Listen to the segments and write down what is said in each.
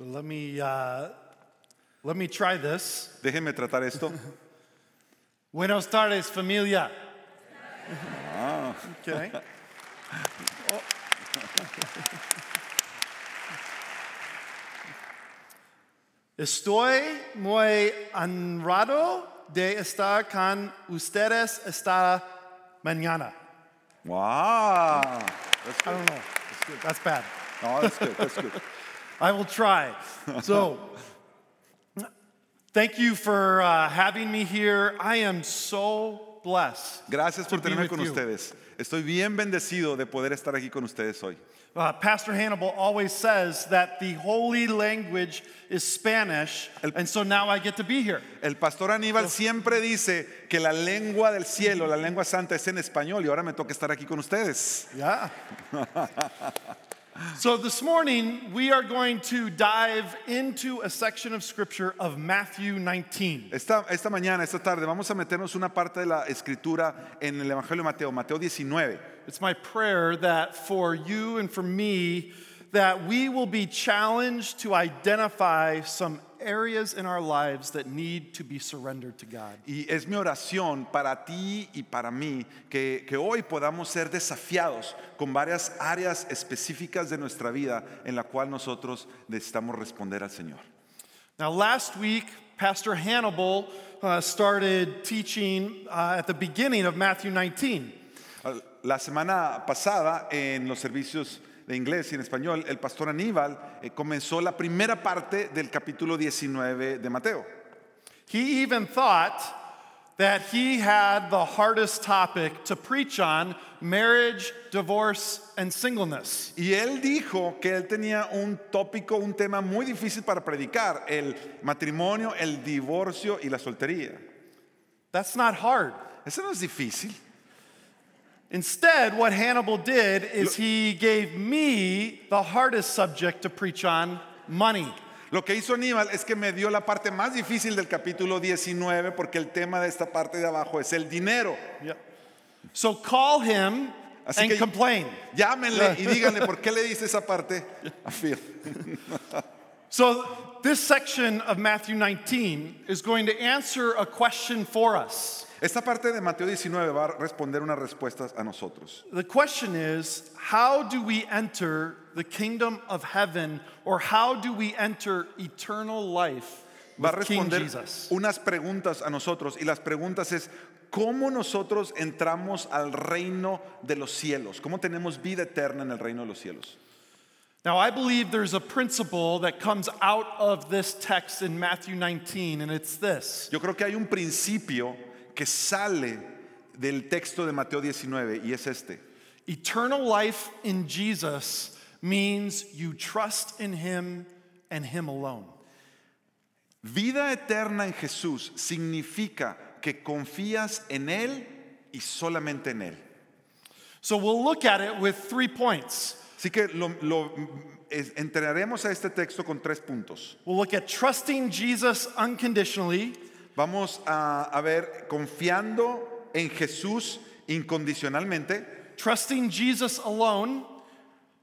So let me uh, let me try this. Déjenme tratar esto. Buenos tardes, familia. Okay. Oh. Estoy muy honrado de estar con ustedes esta mañana. Wow. That's I good. don't know. That's bad. No, that's good. That's good. I will try. So, thank you for uh, having me here. I am so blessed. Gracias por tenerme con you. ustedes. Estoy bien bendecido de poder estar aquí con ustedes hoy. Uh, Pastor Hannibal always says that the holy language is Spanish, El- and so now I get to be here. El pastor Aníbal siempre dice que la lengua del cielo, la lengua santa es en español y ahora me toca estar aquí con ustedes. Yeah. so this morning we are going to dive into a section of scripture of Matthew 19. Esta, esta mañana, esta tarde, vamos a meternos una parte de la escritura en el Evangelio de Mateo, Mateo 19. It's my prayer that for you and for me, that we will be challenged to identify some areas in our lives that need to be surrendered to God. Y es mi oración para ti y para mí que, que hoy podamos ser desafiados con varias áreas específicas de nuestra vida en la cual nosotros necesitamos responder al Señor. Now, last week, Pastor Hannibal uh, started teaching uh, at the beginning of Matthew 19. La semana pasada en los servicios de inglés y en español, el pastor Aníbal eh, comenzó la primera parte del capítulo 19 de Mateo. He even thought that he had the hardest topic to preach on marriage, divorce, and singleness. Y él dijo que él tenía un tópico, un tema muy difícil para predicar, el matrimonio, el divorcio y la soltería. That's not hard. Eso no es difícil. Instead, what Hannibal did is he gave me the hardest subject to preach on money. Lo que hizo Aníbal es que me dio la parte más difícil del capítulo 19 porque el tema de esta parte de abajo es el dinero. Yep. So call him Así and que- complain. Llámenle y díganle por qué le dice esa parte a Phil. So, this section of Matthew 19 is going to answer a question for us. Esta parte de Mateo 19 va a responder unas respuestas a nosotros. The question is how do we enter the kingdom of heaven or how do we enter eternal life Va a with King responder Jesus? unas preguntas a nosotros y las preguntas es ¿cómo nosotros entramos al reino de los cielos? ¿Cómo tenemos vida eterna en el reino de los cielos? Now, I believe there's a principle that comes out of this text in Matthew 19, and it's this Yo creo que hay un principio que sale del texto de Mateo 19 y es este. eternal life in Jesus means you trust in him and him alone. Vida eterna en Jesús significa que confías en Él y solamente en Él. So, we'll look at it with three points. Así que lo, lo- es- entraremos a este texto con tres puntos. We'll look at trusting Jesus unconditionally. Vamos a, a ver confiando en Jesús incondicionalmente, trusting Jesus alone,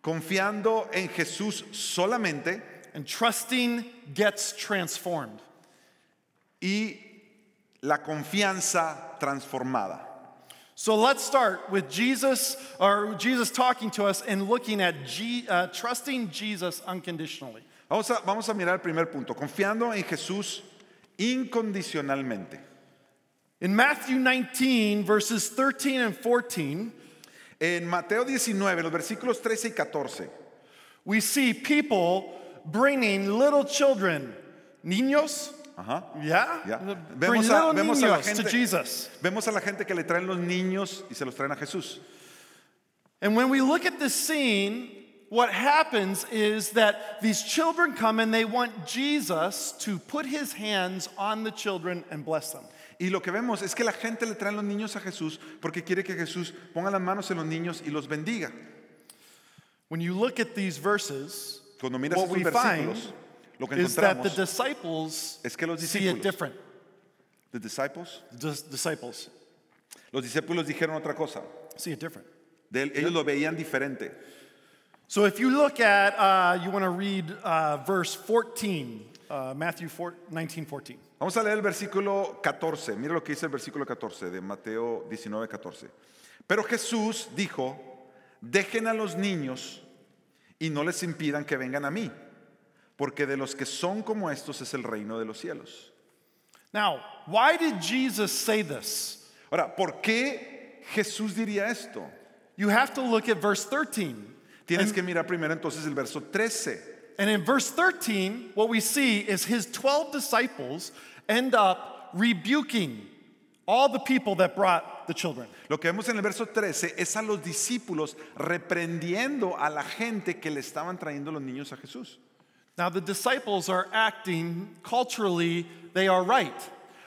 confiando en Jesús solamente and trusting gets transformed. y la confianza transformada. So let's start with Jesus, or Jesus talking to us and looking at G, uh, trusting Jesus unconditionally. Vamos a, vamos a mirar el primer punto, confiando en Jesús incondicionalmente. In Matthew 19, verses 13 and 14, En Mateo 19, los versículos 13 y 14, we see people bringing little children, niños, ajá, yeah, bring Vemos a- vemos a la gente- Jesus. vemos a la gente que le traen los niños y se los traen a Jesús. And when we look at this scene, what happens is that these children come and they want Jesus to put his hands on the children and bless them. Y lo que vemos es que la gente le trae los niños a Jesús porque quiere que Jesús ponga las manos en los niños y los bendiga. When you look at these verses, Cuando miras what estos we find lo que is that the encontramos disciples es que los see it discípulos, different. the disciples, The dis- disciples los discípulos dijeron otra cosa. see it different. De él- ellos lo veían diferente. So if you look at, uh, you want to read uh, verse 14, uh, Matthew 4, 19, 14. Vamos a leer el versículo 14. Mira lo que dice el versículo 14 de Mateo 19, 14. Pero Jesús dijo, dejen a los niños y no les impidan que vengan a mí, porque de los que son como estos es el reino de los cielos. Now, why did Jesus say this? Ahora, ¿por qué Jesús diría esto? You have to look at verse 13. Tienes que mirar primero entonces el verso 13. And in verse 13, what we see is his 12 disciples end up rebuking all the people that brought the children. Lo que vemos en el verso 13 es a los discípulos reprendiendo a la gente que le estaban trayendo los niños a Jesús. Now, the disciples are acting culturally, they are right.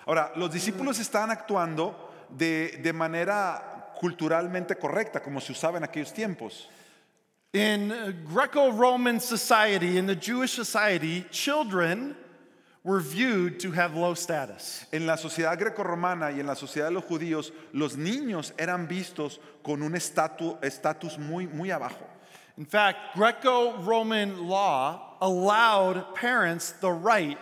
Ahora, los discípulos estaban actuando de, de manera culturalmente correcta, como se usaba en aquellos tiempos. In Greco Roman society, in the Jewish society, children were viewed to have low status. En la sociedad grecorromana y en la sociedad de los judíos, los niños eran vistos con un estatu- estatus muy, muy abajo. In fact, Greco Roman law allowed parents the right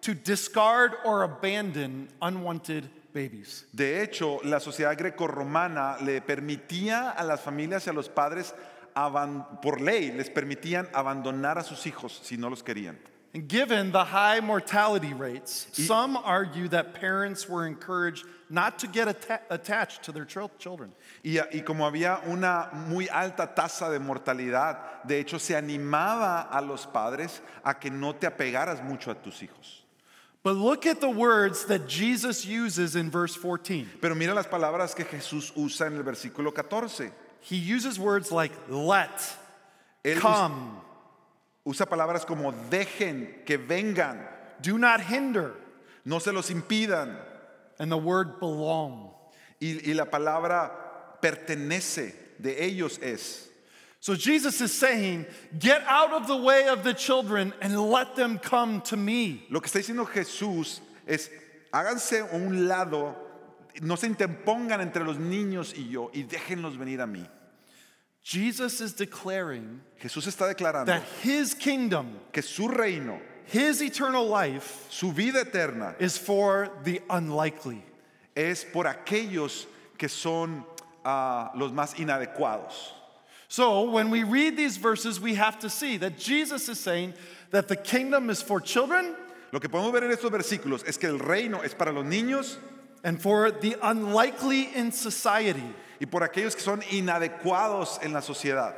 to discard or abandon unwanted babies. De hecho, la sociedad grecorromana le permitía a las familias y a los padres, por ley, les permitían abandonar a sus hijos si no los querían. And given the high mortality rates, some argue that parents were encouraged not to get atta- attached to their chil- children. Y, y como había una muy alta tasa de mortalidad, de hecho se animaba a los padres a que no te apegaras mucho a tus hijos. But look at the words that Jesus uses in verse 14. Pero mira las palabras que Jesús usa en el versículo 14. He uses words like let, Él come, usa palabras como dejen, que vengan, do not hinder, no se los impidan. and the word belong. Y, y la palabra pertenece de ellos es. So Jesus is saying, get out of the way of the children and let them come to me. Lo que está diciendo Jesús es, háganse a un lado, no se interpongan entre los niños y yo y déjenlos venir a mí. Jesus is declaring Jesús está declarando that his kingdom, que su reino, his eternal life, su vida eterna, is for the unlikely. es por aquellos que son ah, los más inadecuados. So when we read these verses, we have to see that Jesus is saying that the kingdom is for children Lo que podemos ver en estos versículos es que el reino es para los niños and for the unlikely in society. y por aquellos que son inadecuados en la sociedad.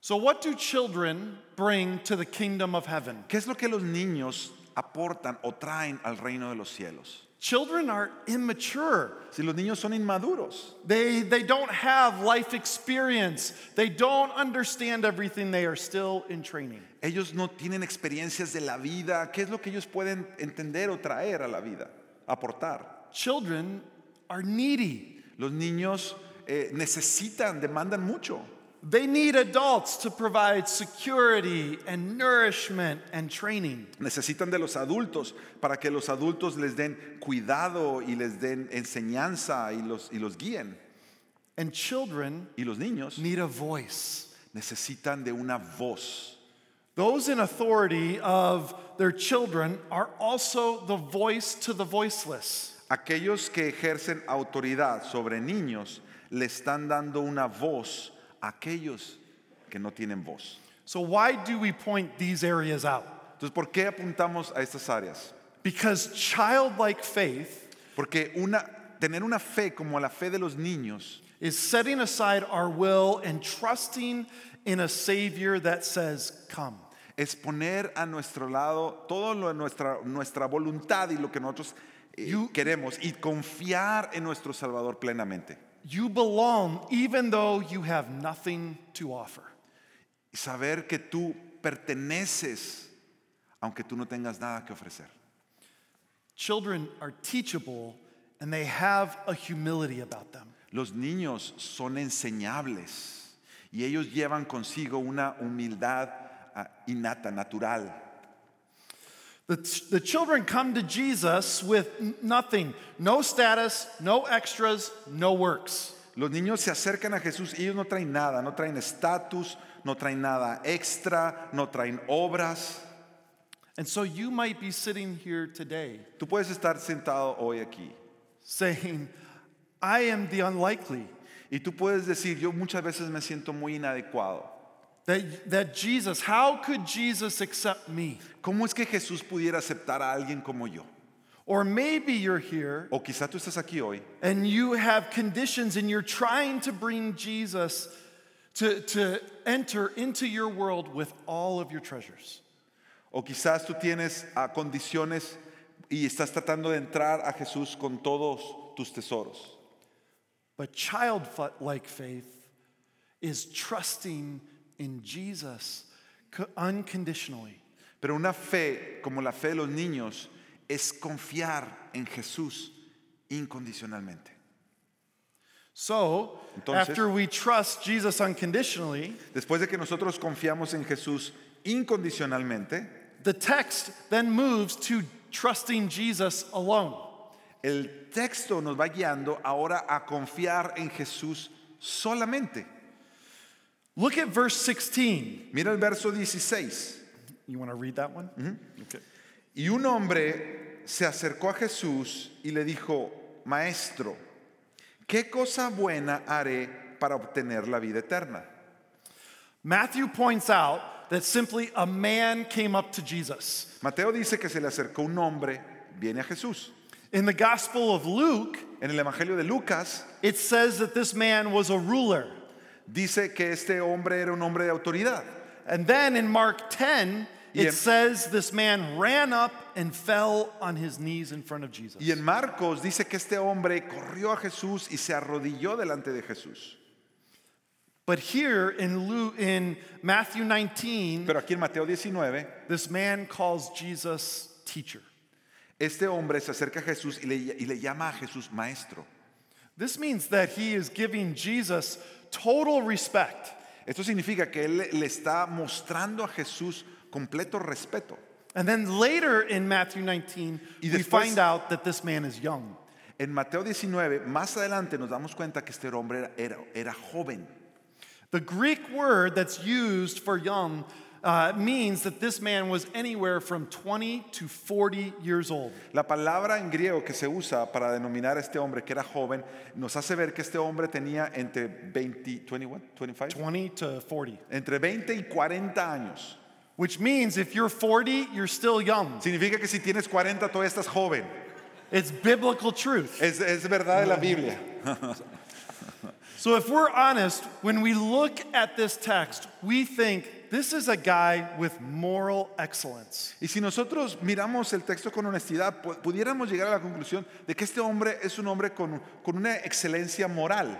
So, what do children bring to the kingdom of heaven? ¿Qué es lo que los niños aportan o traen al reino de los cielos? Children are immature. Si los niños son inmaduros, They, they don't have life experience. They don't understand everything. They are still in training. ellos no tienen experiencias de la vida. ¿Qué es lo que ellos pueden entender o traer a la vida? Aportar. Children are needy. Los niños eh, necesitan, demandan mucho. They need adults to provide security and nourishment and training. Necesitan de los adultos para que los adultos les den cuidado y les den enseñanza y los, y los guíen. And children Y los niños need a voice. necesitan de una voz. Those in authority of their children are also the voice to the voiceless. Aquellos que ejercen autoridad sobre niños le están dando una voz a aquellos que no tienen voz. So, why do we point these areas out? Entonces, ¿por qué apuntamos a estas áreas? Because childlike faith Porque una, tener una fe como la fe de los niños is setting aside our will and trusting in a Savior that says, Come. Es poner a nuestro lado todo lo de nuestra, nuestra voluntad y lo que nosotros eh, queremos y confiar en nuestro Salvador plenamente. You belong even though you have nothing to offer. Y saber que tú perteneces aunque tú no tengas nada que ofrecer. Children are teachable and they have a humility about them. Los niños son enseñables y ellos llevan consigo una humildad ah, innata, natural. The, the children come to Jesus with nothing no status, no extras, no works. Los niños se acercan a Jesús y ellos no traen nada, no traen estatus, no traen nada extra, no traen obras. And so you might be sitting here today Tú puedes estar sentado hoy aquí saying, I am the unlikely. y tú puedes decir, yo muchas veces me siento muy inadecuado. That, that Jesus, how could Jesus accept me? ¿Cómo es que Jesús pudiera aceptar a alguien como yo? Or maybe you're here O quizá tú estás aquí hoy and you have conditions and you're trying to bring Jesus to, to enter into your world with all of your treasures. O quizás tú tienes ah, condiciones y estás tratando de entrar a Jesús con todos tus tesoros. But childlike faith is trusting in Jesus unconditionally. Pero una fe como la fe de los niños es confiar en Jesús incondicionalmente. So, Entonces- after we trust Jesus unconditionally, Después de que nosotros confiamos en Jesús incondicionalmente, the text then moves to trusting Jesus alone. el texto nos va guiando ahora a confiar en Jesús solamente. Look at verse 16. Mira el verso 16. You want to read that one? Mm -hmm. Okay. Y un hombre se acercó a Jesús y le dijo, Maestro, ¿qué cosa buena haré para obtener la vida eterna? Matthew points out that simply a man came up to Jesus. Mateo dice que se le acercó un hombre, viene a Jesús. In the Gospel of Luke, En el Evangelio de Lucas it says that this man was a ruler. Dice que este hombre era un hombre de autoridad. And then in Mark 10, Y it en- says this man ran up and fell on his knees in front of Jesus. Y en Marcos dice que este hombre corrió a Jesús y se arrodilló delante de Jesús. But here in, Luke, in Matthew 19, Pero aquí en Mateo 19, this man calls Jesus teacher. este hombre se acerca a Jesús y le, y le llama a Jesús maestro. This means that he is giving Jesus total respect. Esto significa que él le está mostrando a Jesús completo respeto. And then later in Matthew 19, Y we después- find out that this man is young. En Mateo 19, más adelante nos damos cuenta que este hombre era, era, era joven. The Greek word that's used for young uh, means that this man was anywhere from 20 to 40 years old. La palabra en griego que se usa para denominar a este hombre que era joven nos hace ver que este hombre tenía entre 20, 21, 25, 20 to 40. entre 20 y 40 años. Which means if you're 40, you're still young. Significa que si tienes 40 todavía estás joven. It's biblical truth. Es, es verdad de la Biblia. So if we're honest, when we look at this text, we think this is a guy with moral excellence. Y si nosotros miramos el texto con honestidad, pu- pudiéramos llegar a la conclusión de que este hombre es un hombre con, con una excelencia moral.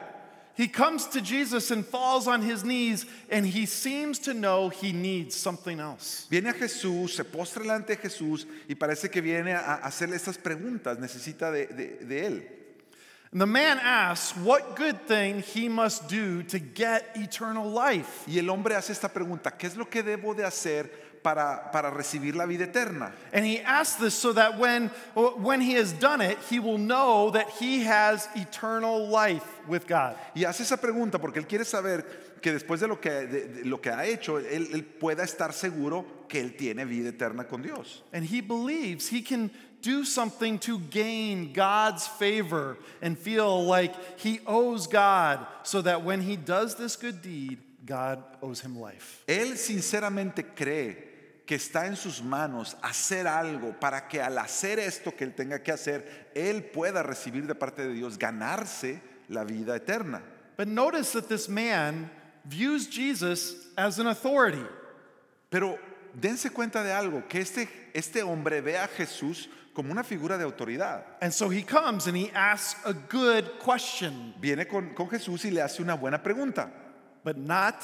He comes to Jesus and falls on his knees, and he seems to know he needs something else. Viene a Jesús, se postra delante de Jesús y parece que viene a hacerle estas preguntas, necesita de, de- de él. And the man asks what good thing he must do to get eternal life. Y el hombre hace esta pregunta, ¿qué es lo que debo de hacer para, para recibir la vida eterna? And he asks this so that when, oh, when he has done it, he will know that he has eternal life with God. Y hace esa pregunta porque él quiere saber que después de lo que, de- de lo que ha hecho, él, él pueda estar seguro que él tiene vida eterna con Dios. And he believes he can do something to gain God's favor and feel like he owes God so that when he does this good deed, God owes him life. Él sinceramente cree que está en sus manos hacer algo para que al hacer esto que él tenga que hacer, él pueda recibir de parte de Dios, ganarse la vida eterna. But notice that this man views Jesus as an authority. Pero dense cuenta de algo, que este, este hombre ve a Jesús como una figura de autoridad. And so he comes and he asks a good question, Viene con, con Jesús y le hace una buena pregunta, but not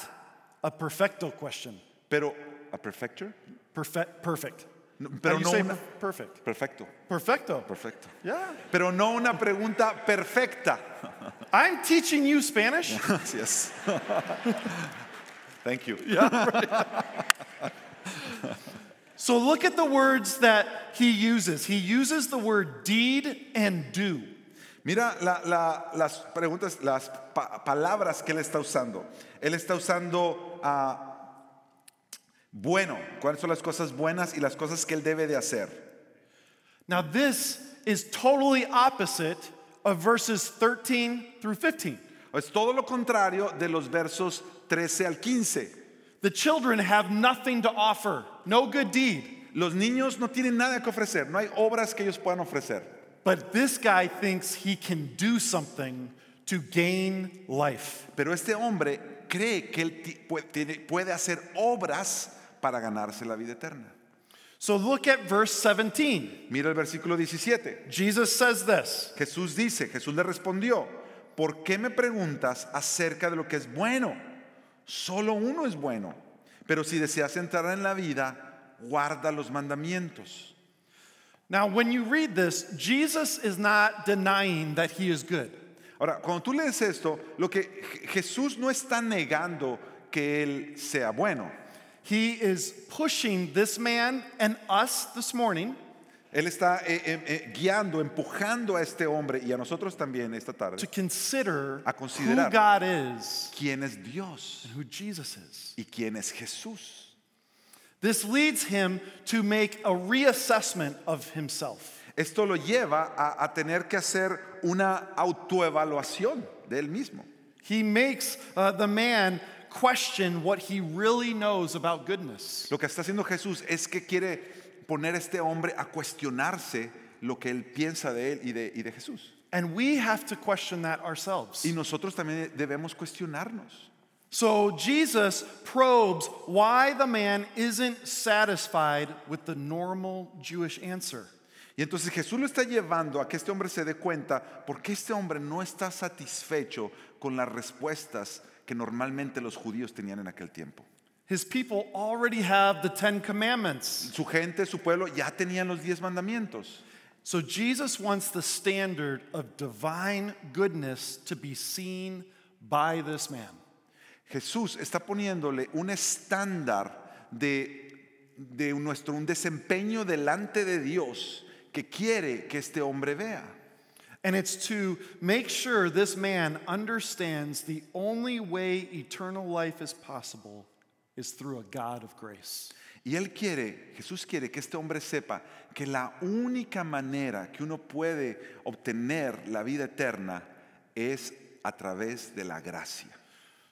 a perfecto question. pero a perfecture, Perfect, perfect. No, pero you no una- perfect. perfecto, Perfecto. perfecto. Yeah. Pero no una pregunta perfecta. I'm teaching you Spanish. yes Thank you. Yeah. So look at the words that he uses. He uses the word deed and do. Mira la- la- las preguntas, las pa- palabras que él está usando. Él está usando ah, bueno, cuáles son las cosas buenas y las cosas que él debe de hacer. Now, this is totally opposite of verses 13 through 15. Es todo lo contrario de los versos 13 al 15. The children have nothing to offer, no good deed. Los niños no tienen nada que ofrecer, no hay obras que ellos puedan ofrecer. But this guy thinks he can do something to gain life. Pero este hombre cree que él puede hacer obras para ganarse la vida eterna. So look at verse 17. Mira el versículo 17. Jesus says this Jesús dice, Jesús le respondió, ¿por qué me preguntas acerca de lo que es bueno? Solo uno es bueno, pero si deseas entrar en la vida, guarda los mandamientos. Now, when you read this, Jesus is not denying that he is good. Ahora, cuando tú lees esto, lo que Je- Jesús no está negando que Él sea bueno. He is pushing this man and us this morning Él está eh, eh, eh, guiando, empujando a este hombre y a nosotros también esta tarde to consider A who considerar. God is quién es Dios and who Jesus is. y quién es Jesús. This leads him to make a reassessment of himself. Esto lo lleva a, a tener que hacer una autoevaluación de él mismo. He makes uh, the man question what he really knows about goodness. Lo que está haciendo Jesús es que quiere poner a este hombre a cuestionarse lo que él piensa de él y de, y de Jesús. And we have to question that ourselves. Y nosotros también debemos cuestionarnos. So Jesus probes why the man isn't satisfied with the normal Jewish answer. Y entonces Jesús lo está llevando a que este hombre se dé cuenta porque este hombre no está satisfecho con las respuestas que normalmente los judíos tenían en aquel tiempo. His people already have the Ten Commandments. Su gente, su pueblo ya tenían los diez mandamientos. So Jesus wants the standard of divine goodness to be seen by this man. Jesús está poniéndole un estándar de, de nuestro un desempeño delante de Dios que quiere que este hombre vea. And it's to make sure this man understands the only way eternal life is possible is through a God of grace. Y él quiere, Jesús quiere que este hombre sepa que la única manera que uno puede obtener la vida eterna es a través de la gracia.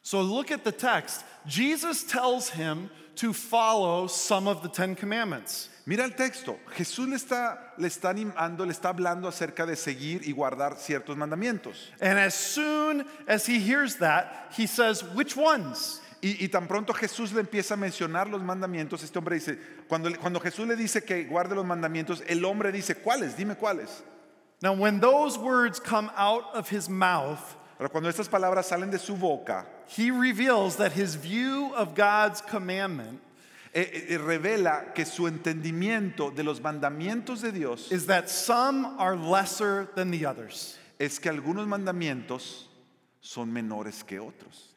So look at the text. Jesus tells him to follow some of the Ten Commandments. Mira el texto, Jesús le está, le está animando, le está hablando acerca de seguir y guardar ciertos mandamientos. And as soon as he hears that, he says, Which ones? Y, y tan pronto Jesús le empieza a mencionar los mandamientos, este hombre dice, cuando, cuando Jesús le dice que guarde los mandamientos, el hombre dice, ¿cuáles? Dime cuáles. Now, when those words come out of his mouth, Pero cuando estas palabras salen de su boca, he reveals that his view of God's commandment eh, eh, revela que su entendimiento de los mandamientos de Dios is that some are lesser than the others. es que algunos mandamientos son menores que otros.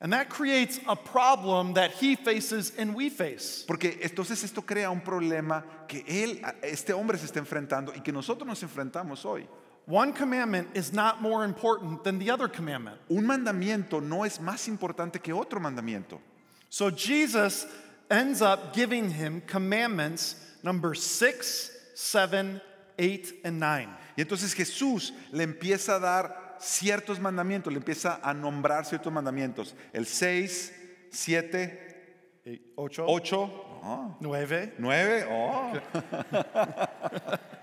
And that creates a problem that he faces and we face. Porque entonces esto crea un problema que él, este hombre se está enfrentando y que nosotros nos enfrentamos hoy. One commandment is not more important than the other commandment. Un mandamiento no es más importante que otro mandamiento. So Jesus ends up giving him commandments number six, seven, eight, and nine. Y entonces Jesús le empieza a dar ciertos mandamientos, le empieza a nombrar ciertos mandamientos. El 6, 7, Eight, ocho, 8, nueve. 9, oh.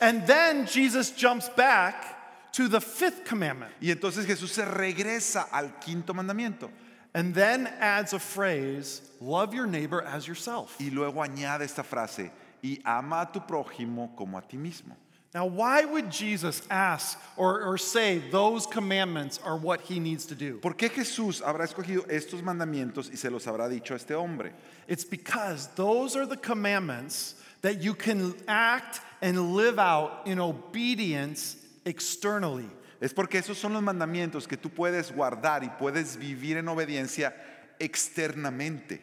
And then Jesus jumps back to the fifth commandment Y entonces Jesús se regresa al quinto mandamiento. and then adds a phrase love your neighbor as yourself. Y luego añade esta frase, y ama a tu prójimo como a ti mismo. Now, why would Jesus ask or, or say those commandments are what he needs to do? ¿Por qué Jesús habrá escogido estos mandamientos y se los habrá dicho a este hombre? It's because those are the commandments that you can act and live out in obedience externally. Es porque esos son los mandamientos que tú puedes guardar y puedes vivir en obediencia externamente.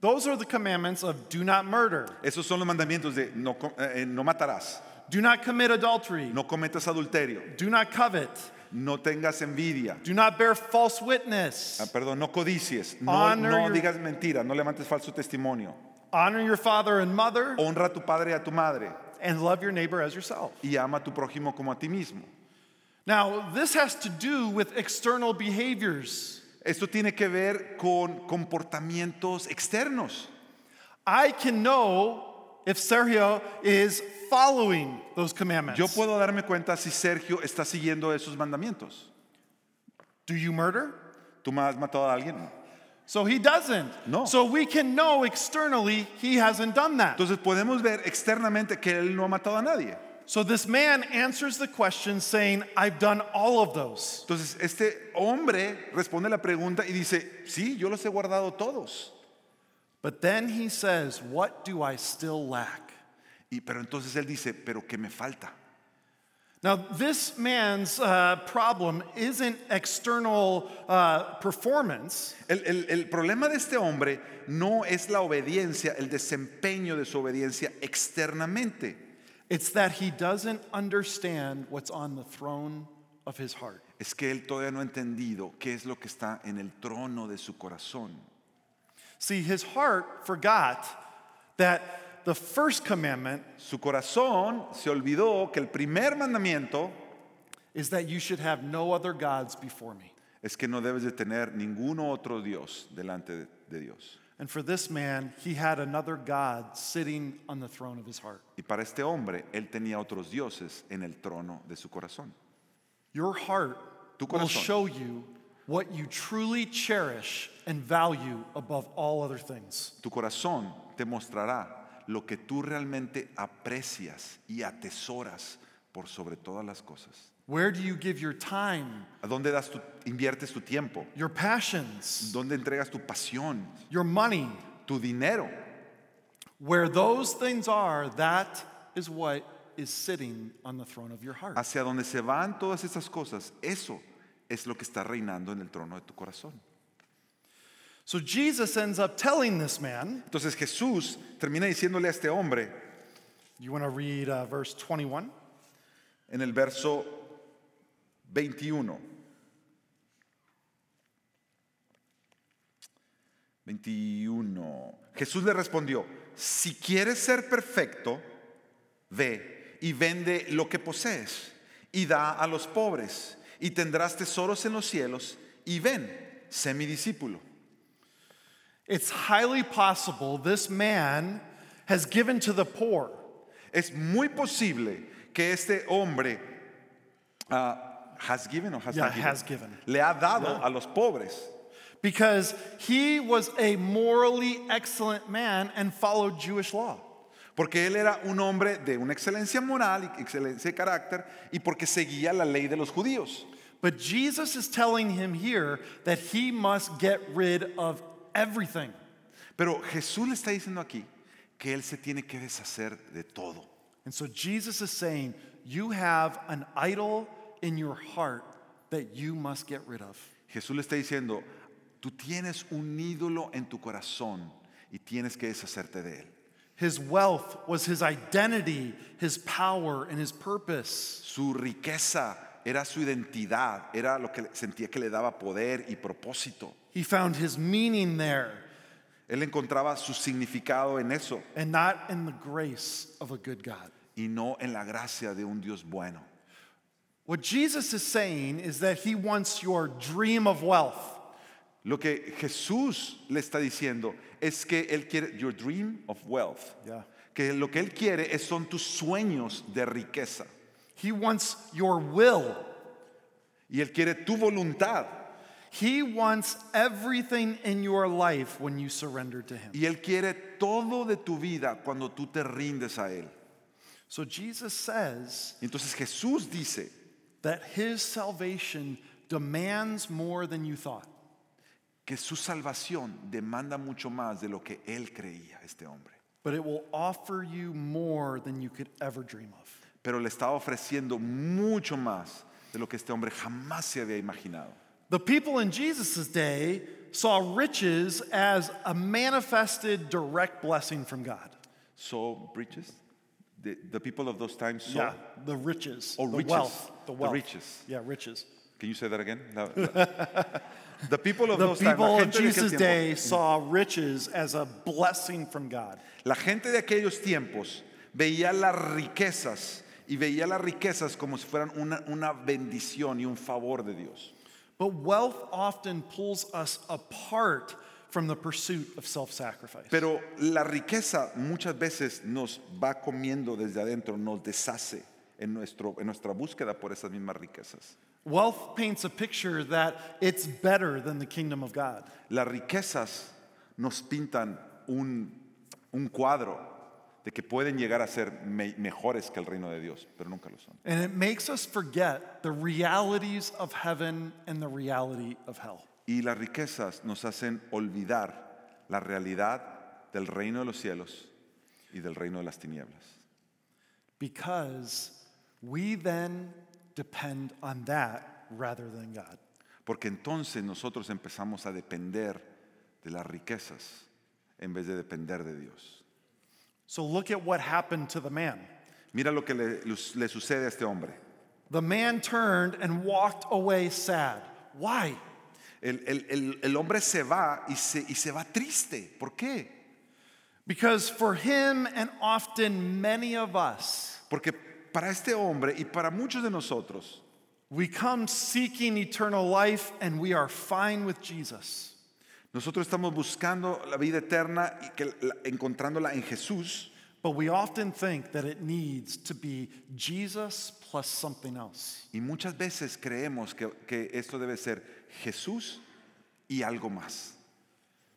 Those are the commandments of do not murder, Esos son los mandamientos de no, co- eh, no matarás, Do not commit adultery. no cometas adulterio, Do not covet. no tengas envidia, Do not bear false witness. ah, perdón, no codicies, no, Honor no your- digas mentira, no levantes falso testimonio. Honor your father and mother, Honra a tu padre y a tu madre and love your neighbor as yourself. y ama a tu prójimo como a ti mismo. Now, this has to do with external behaviors. Esto tiene que ver con comportamientos externos. I can know if Sergio is following those commandments. Yo puedo darme cuenta si Sergio está siguiendo esos mandamientos. Do you murder? ¿Tú has matado a alguien? So he doesn't. No. So we can know externally he hasn't done that. Entonces podemos ver externamente que él no ha matado a nadie. So this man answers the question saying, I've done all of those. Entonces este hombre responde la pregunta y dice, sí, yo los he guardado todos. But then he says, What do I still lack? Y, pero entonces él dice, pero ¿qué me falta? Now, this man's uh, problem isn't external uh, performance, El, el- el problema de este hombre no es la obediencia, el desempeño de su obediencia externamente. it's that he doesn't understand what's on the throne of his heart. Es que él todavía no ha entendido qué es lo que está en el trono de su corazón. See, his heart forgot that the first commandment Su corazón se olvidó que el primer mandamiento is that you should have no other gods before me. es que no debes de tener ningún otro Dios delante de, de Dios. And for this man, he had another God sitting on the throne of his heart. Y para este hombre, él tenía otros dioses en el trono de su corazón. Your heart Tu will corazón. show you what you truly cherish and value above all other things. Tu corazón te mostrará lo que tú realmente aprecias y atesoras por sobre todas las cosas. Where do you give your time, ¿A dónde das tu, inviertes tu tiempo? your passions, ¿Dónde entregas tu pasión, your money? tu dinero? Where those things are, that is what is sitting on the throne of your heart. Hacia donde se van todas estas cosas, eso es lo que está reinando en el trono de tu corazón. So Jesus ends up telling this man, Entonces Jesús termina diciéndole a este hombre you want to read uh, verse 21? en el verso 21. 21. Jesús le respondió, si quieres ser perfecto, ve y vende lo que posees y da a los pobres y tendrás tesoros en los cielos y ven, sé mi discípulo. It's highly possible this man has given to the poor. Es muy posible que este hombre ah, has given o has, Yeah, given? has given. le ha dado a los pobres. Because he was a morally excellent man and followed Jewish law. Porque él era un hombre de una excelencia moral y excelencia de carácter y porque seguía la ley de los judíos. But Jesus is telling him here that he must get rid of everything. Pero Jesús le está diciendo aquí que él se tiene que deshacer de todo. And so Jesus is saying, You have an idol in your heart that you must get rid of. Jesús le está diciendo, tú tienes un ídolo en tu corazón y tienes que deshacerte de él. His wealth was his identity, his power, and his purpose. Su riqueza era su identidad, era lo que sentía que le daba poder y propósito. He found his meaning there Él encontraba su significado en eso and not in the grace of a good God. y no en la gracia de un Dios bueno. What Jesus is saying is that he wants your dream of wealth. Lo que Jesús le está diciendo es que Él quiere, your dream of wealth, Yeah. que lo que Él quiere es, son tus sueños de riqueza. He wants your will. Y Él quiere tu voluntad. He wants everything in your life when you surrender to him. Y Él quiere todo de tu vida cuando tú te rindes a Él. So Jesus says entonces Jesús dice that his salvation demands more than you thought. que su salvación demanda mucho más de lo que Él creía, este hombre. But it will offer you more than you could ever dream of. Pero le estaba ofreciendo mucho más de lo que este hombre jamás se había imaginado. The people in Jesus' day saw riches as a manifested direct blessing from God. So, riches, The, the people of those times saw. Yeah, the riches, Oh, the riches. wealth, the The riches. Yeah, riches. Can you say that again? La- the people of The those times. people gente de Jesus' tiempo- day mm. saw riches as a blessing from God. La gente de aquellos tiempos veía las riquezas y veía las riquezas como si fueran una, una bendición y un favor de Dios. But wealth often pulls us apart from the pursuit of self sacrifice. Pero la riqueza muchas veces nos va comiendo desde adentro, nos deshace en, nuestro, en nuestra búsqueda por esas mismas riquezas. Wealth paints a picture that it's better than the kingdom of God. Las riquezas nos pintan un, un cuadro de que pueden llegar a ser me- mejores que el reino de Dios, pero nunca lo son. And it makes us forget the realities of heaven and the reality of hell. Y las riquezas nos hacen olvidar la realidad del reino de los cielos y del reino de las tinieblas. Because we then depend on that rather than God. Porque entonces nosotros empezamos a depender de las riquezas en vez de depender de Dios. So look at what happened to the man. Mira lo que le, le sucede a este hombre. The man turned and walked away sad. Why? El, el- el- el hombre se va y se, y se va triste. ¿Por qué? Because for him and often many of us, Porque para este hombre y para muchos de nosotros, we come seeking eternal life and we are fine with Jesus. Nosotros estamos buscando la vida eterna y que la- encontrándola en Jesús, But we often think that it needs to be Jesus plus something else. y muchas veces creemos que, que esto debe ser Jesús y algo más.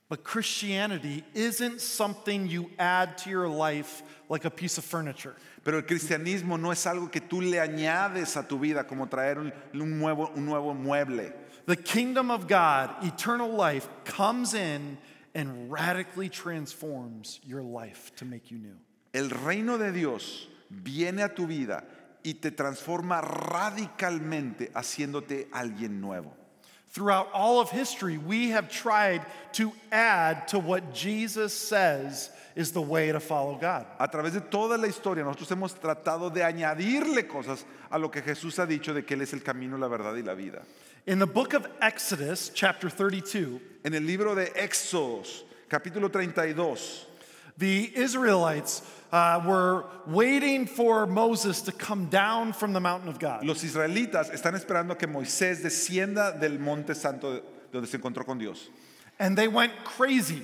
But Christianity isn't something you add to your life like a piece of furniture. Pero el cristianismo no es algo que tú le añades a tu vida como traer un, un nuevo, un nuevo mueble. The kingdom of God, eternal life, comes in and radically transforms your life to make you new. El reino de Dios viene a tu vida y te transforma radicalmente haciéndote alguien nuevo. Throughout all of history, we have tried to add to what Jesus says is the way to follow God. A través de toda la historia nosotros hemos tratado de añadirle cosas a lo que Jesús ha dicho de que Él es el camino, la verdad y la vida. In the book of Exodus, chapter 32, En el libro de Éxodos, capítulo 32, the Israelites uh, were waiting for Moses to come down from the mountain of God. los israelitas están esperando que Moisés descienda del monte santo de- donde se encontró con Dios. And they went crazy.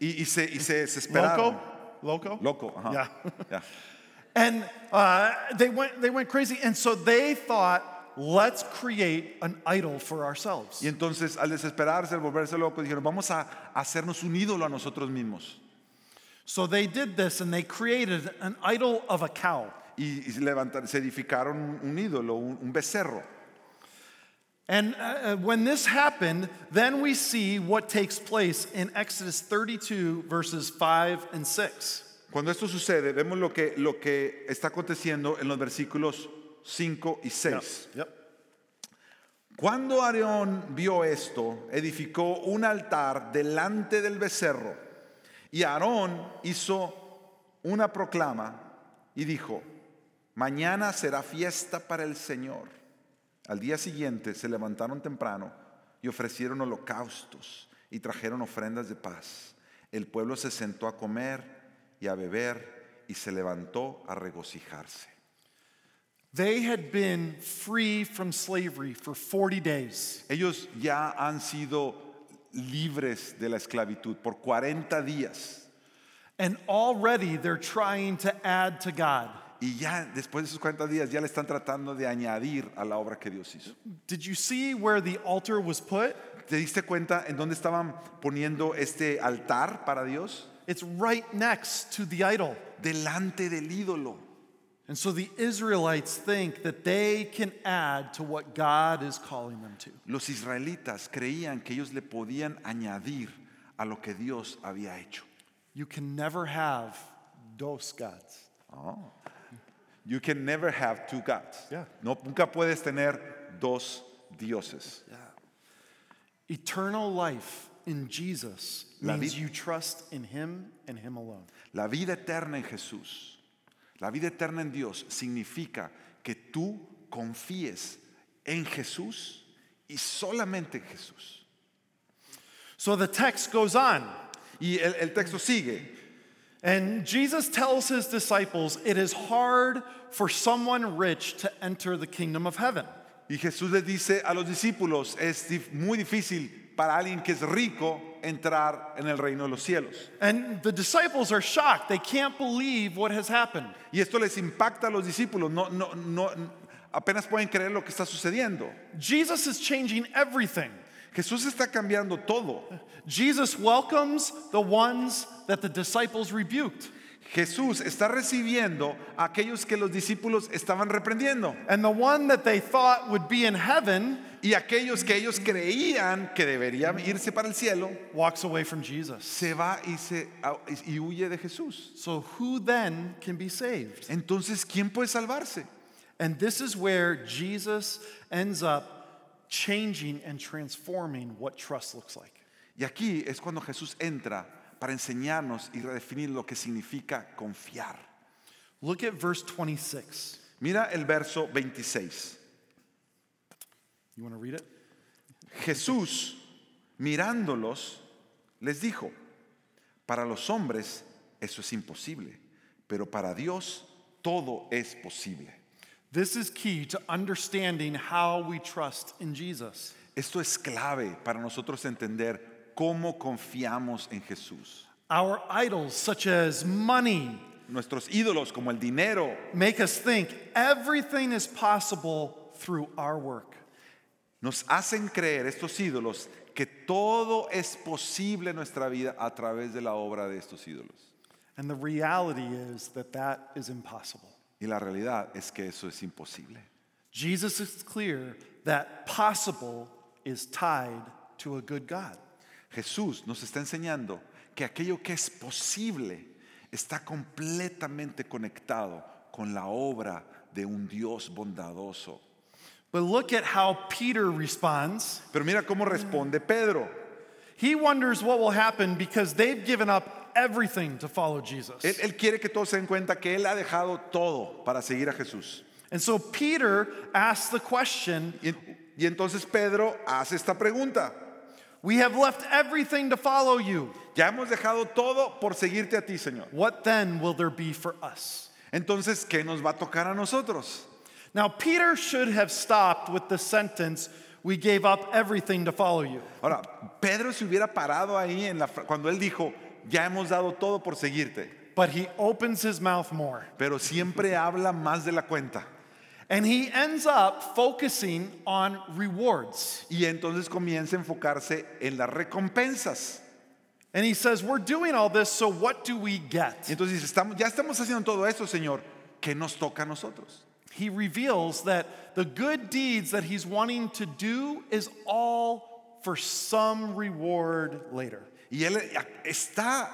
Y, y se, y se desesperaron. Loco? Loco? Loco, ajá. Yeah. Ya. And uh, they, went, they went crazy. And so they thought, let's create an idol for ourselves. Y entonces al desesperarse, al volverse loco, dijeron, vamos a hacernos un ídolo a nosotros mismos. So they did this and they created an idol of a cow. Y, y levantaron, se edificaron un, un ídolo, un, un becerro. And uh, when this happened, then we see what takes place in Exodus 32, verses 5 and 6. Cuando esto sucede, vemos lo que, lo que está aconteciendo en los versículos 5 y 6. Yep. Cuando Aarón vio esto, edificó un altar delante del becerro. Y Aarón hizo una proclama y dijo, mañana será fiesta para el Señor. Al día siguiente se levantaron temprano y ofrecieron holocaustos y trajeron ofrendas de paz. El pueblo se sentó a comer y a beber y se levantó a regocijarse. They had been free from slavery for 40 days. Ellos ya han sido libres de la esclavitud por 40 días. And already they're trying to add to God. Y ya después de esos 40 días ya le están tratando de añadir a la obra que Dios hizo. Did you see where the altar was put? ¿Te diste cuenta en dónde estaban poniendo este altar para Dios? It's right next to the idol. Delante del ídolo. And so the Israelites think that they can add to what God is calling them to. Los israelitas creían que ellos le podían añadir a lo que Dios había hecho. You can never have dos gods. Oh. You can never have two gods. Yeah. No, nunca puedes tener dos dioses. Eternal life in Jesus means you trust in Him and Him alone. La vida eterna en Jesús La vida eterna en Dios significa que tú confíes en Jesús y solamente en Jesús. So the text goes on, Y el, el texto sigue. and Jesus tells his disciples it is hard for someone rich to enter the kingdom of heaven. Y Jesús les dice a los discípulos, es muy difícil para alguien que es rico entrar en el reino de los cielos. And the disciples are shocked. They can't believe what has happened. Y esto les impacta a los discípulos, no, no, no, apenas pueden creer lo que está sucediendo. Jesus is changing everything. Jesús está cambiando todo. Jesus welcomes the ones that the disciples rebuked. Jesús está recibiendo a aquellos que los discípulos estaban reprendiendo And the one that they thought would be in heaven y aquellos que ellos creían que deberían irse para el cielo, walks away from Jesus. se va y, se, y huye de Jesús. So who then can be saved? Entonces, ¿quién puede salvarse? And this is where Jesus ends up changing and transforming what trust looks like. Y aquí es cuando Jesús entra para enseñarnos y redefinir lo que significa confiar. Look at verse 26. Mira el verso 26. You want to read it? Jesús, mirándolos, les dijo, para los hombres eso es imposible, pero para Dios todo es posible. This is key to understanding how we trust in Jesus. Esto es clave para nosotros entender cómo confiamos en Jesús. Our idols, such as money, Nuestros ídolos como el dinero make us think everything is possible through our work. nos hacen creer, estos ídolos, que todo es posible en nuestra vida a través de la obra de estos ídolos. And the reality is that that is impossible. Y la realidad es que eso es imposible. Jesus is clear that possible is tied to a good God. Jesús nos está enseñando que aquello que es posible está completamente conectado con la obra de un Dios bondadoso. But look at how Peter responds. Pero mira cómo responde Pedro. He wonders what will happen because they've given up everything to follow Jesus. Él, él quiere que todos se den cuenta que él ha dejado todo para seguir a Jesús. And so Peter asks the question Y, y entonces Pedro hace esta pregunta. We have left everything to follow you. Ya hemos dejado todo por seguirte a ti, Señor. What then will there be for us? Entonces, ¿qué nos va a tocar a nosotros? Now, Peter should have stopped with the sentence, We gave up everything to follow you. Ahora, Pedro se hubiera parado ahí en la, cuando él dijo, ya hemos dado todo por seguirte, But he opens his mouth more. pero siempre habla más de la cuenta. And he ends up focusing on rewards. Y entonces comienza a enfocarse en las recompensas. And he says, We're doing all this, so what do we Y get? entonces dice, estamos, ya estamos haciendo todo esto, Señor, ¿qué nos toca a nosotros? He reveals that the good deeds that he's wanting to do is all for some reward later. Y él está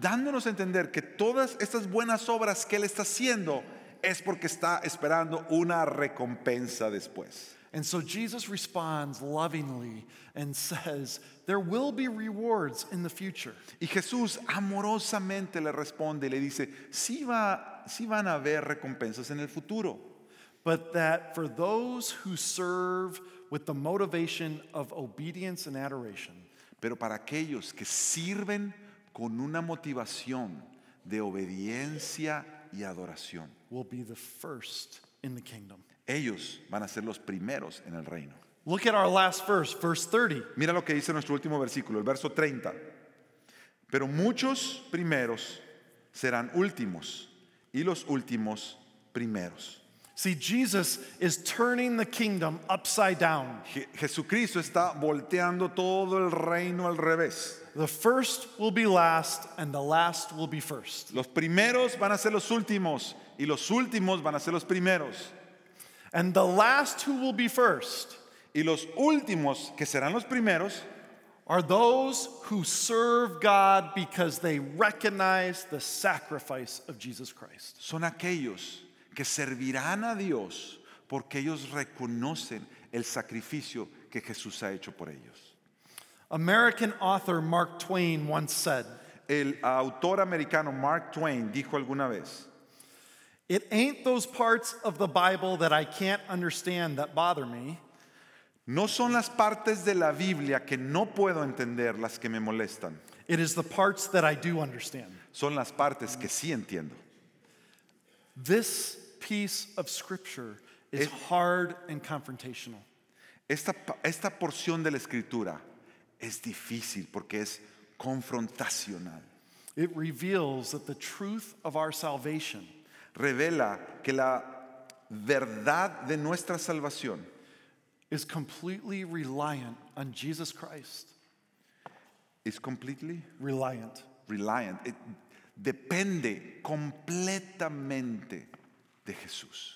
dándonos a entender que todas estas buenas obras que él está haciendo es porque está esperando una recompensa después. And so Jesus responds lovingly and says, There will be rewards in the future. Y Jesús amorosamente le responde y le dice, sí, va, sí van a haber recompensas en el futuro, but that for those who serve with the motivation of obedience and adoration, pero para aquellos que sirven con una motivación de obediencia y adoración, will be the first in the kingdom. ellos van a ser los primeros en el reino. Look at our last verse, verse 30. Mira lo que dice nuestro último versículo, el verso 30. Pero muchos primeros serán últimos y los últimos primeros. See, Jesus is turning the kingdom upside down. Je- Jesucristo está volteando todo el reino al revés. The first will be last, and the last will be first. Los primeros van a ser los últimos y los últimos van a ser los primeros. And the last who will be first Y los últimos que serán los primeros are those who serve God because they recognize the sacrifice of Jesus Christ. son aquellos que servirán a Dios porque ellos reconocen el sacrificio que Jesús ha hecho por ellos. American author Mark Twain once said, El autor americano Mark Twain dijo alguna vez, It ain't those parts of the Bible that I can't understand that bother me. No son las partes de la Biblia que no puedo entender las que me molestan. It is the parts that I do understand. Son las partes que sí entiendo. This piece of scripture is It- hard and confrontational. Esta, esta porción de la escritura es difícil porque es confrontacional. It reveals that the truth of our salvation Revela que la verdad de nuestra salvación is completely reliant on Jesus Christ. es completely Reliant. reliant. It depende completamente de Jesús.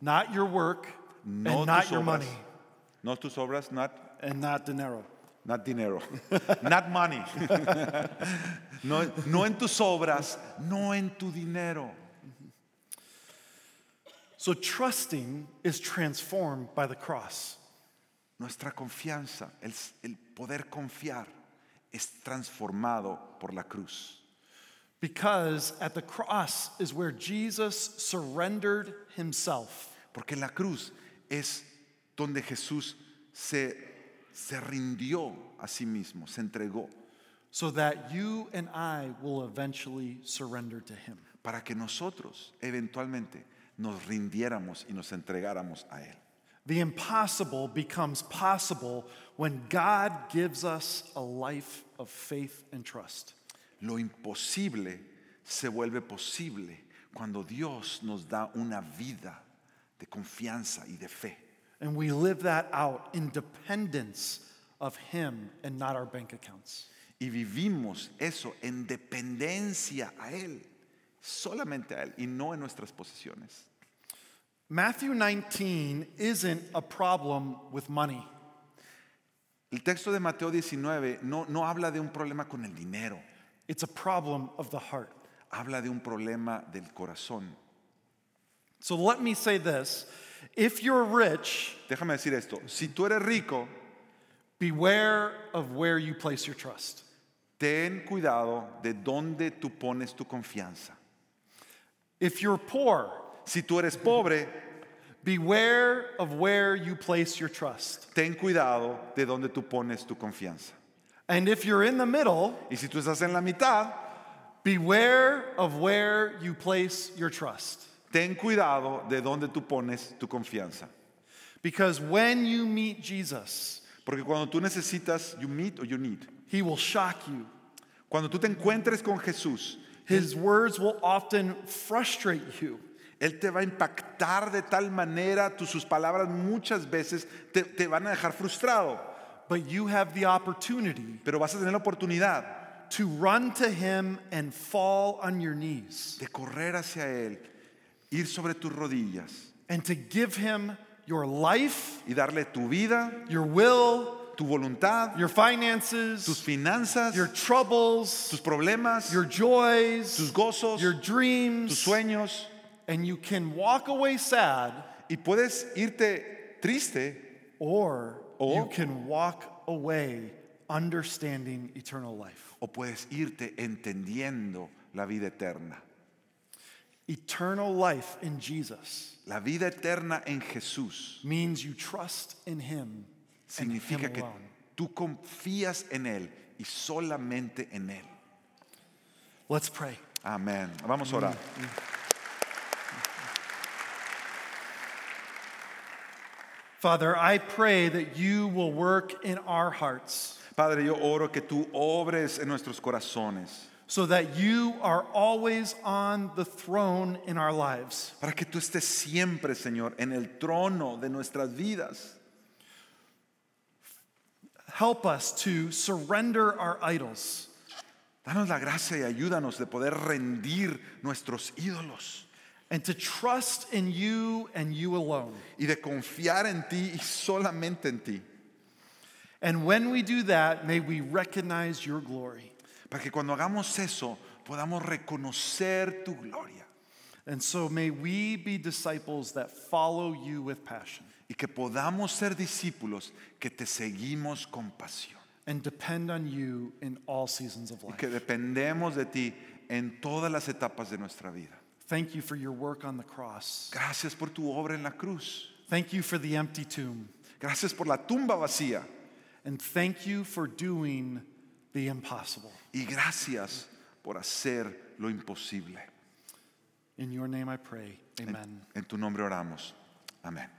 Not your work No and not your obras. money No tus obras, not, and not dinero. not dinero. not money. no, no en tus obras, no en tu dinero. So trusting is transformed by the cross. Nuestra confianza, el, el poder confiar, es transformado por la cruz. Because at the cross is where Jesus surrendered himself. Porque en la cruz es donde Jesús se, se rindió a sí mismo, se entregó, so that you and I will eventually surrender to him. para que nosotros eventualmente nos rindiéramos y nos entregáramos a Él. The impossible becomes possible when God gives us a life of faith and trust. Lo imposible se vuelve posible cuando Dios nos da una vida de confianza y de fe. And we live that out in dependence of him and not our bank accounts. Y vivimos eso en dependencia a Él, solamente a Él y no en nuestras posesiones. Matthew 19 isn't a problem with money. El texto de Mateo 19 no, no habla de un problema con el dinero, It's a problem of the heart. habla de un problema del corazón. So let me say this. If you're rich, Déjame decir esto, si tú eres rico, beware of where you place your trust. ten cuidado de dónde tú pones tu confianza. If you're poor, Si tú eres pobre, beware of where you place your trust. ten cuidado de dónde tú pones tu confianza. And if you're in the middle, Y si tú estás en la mitad, beware of where you place your trust. ten cuidado de dónde tú pones tu confianza. Because when you meet Jesus, Porque cuando tú necesitas, you meet or you need. he will shock you. Cuando tú te encuentres con Jesús, His words will often frustrate you. Él te va a impactar de tal manera, tus, sus palabras muchas veces te, te van a dejar frustrado, But you have the opportunity pero vas a tener la oportunidad to run to him and fall on your knees de correr hacia Él, ir sobre tus rodillas and to give him your life, y darle tu vida, your will, tu voluntad, your tus finances, finanzas, your troubles, tus problemas, your joys, tus gozos, your tus dreams, sueños. and you can walk away sad Y puedes irte triste or O- you can walk away understanding eternal life. o puedes irte entendiendo la vida eterna. Eternal life in Jesus La vida eterna en Jesús means you trust in him significa que tú confías en Él y solamente en Él. Let's pray. Amén. Vamos a orar. Father, I pray that you will work in our hearts Padre, yo oro que tú obres en nuestros corazones so that you are always on the throne in our lives. para que tú estés siempre, Señor, en el trono de nuestras vidas. Help us to surrender our idols Danos la gracia y ayúdanos de poder rendir nuestros ídolos and to trust in you and you alone. y de confiar en ti y solamente en ti. And when we do that, may we recognize your glory. Para que cuando hagamos eso podamos reconocer tu gloria And so may we be disciples that follow you with passion y que podamos ser discípulos que te seguimos con pasión and depend on you in all seasons of y life. que dependemos de ti en todas las etapas de nuestra vida. Thank you for your work on the cross. Gracias por tu obra en la cruz. Thank you for the empty tomb. Gracias por la tumba vacía. And thank you for doing the impossible. Y gracias por hacer lo imposible. In your name I pray. En, Amen. en tu nombre oramos. Amén.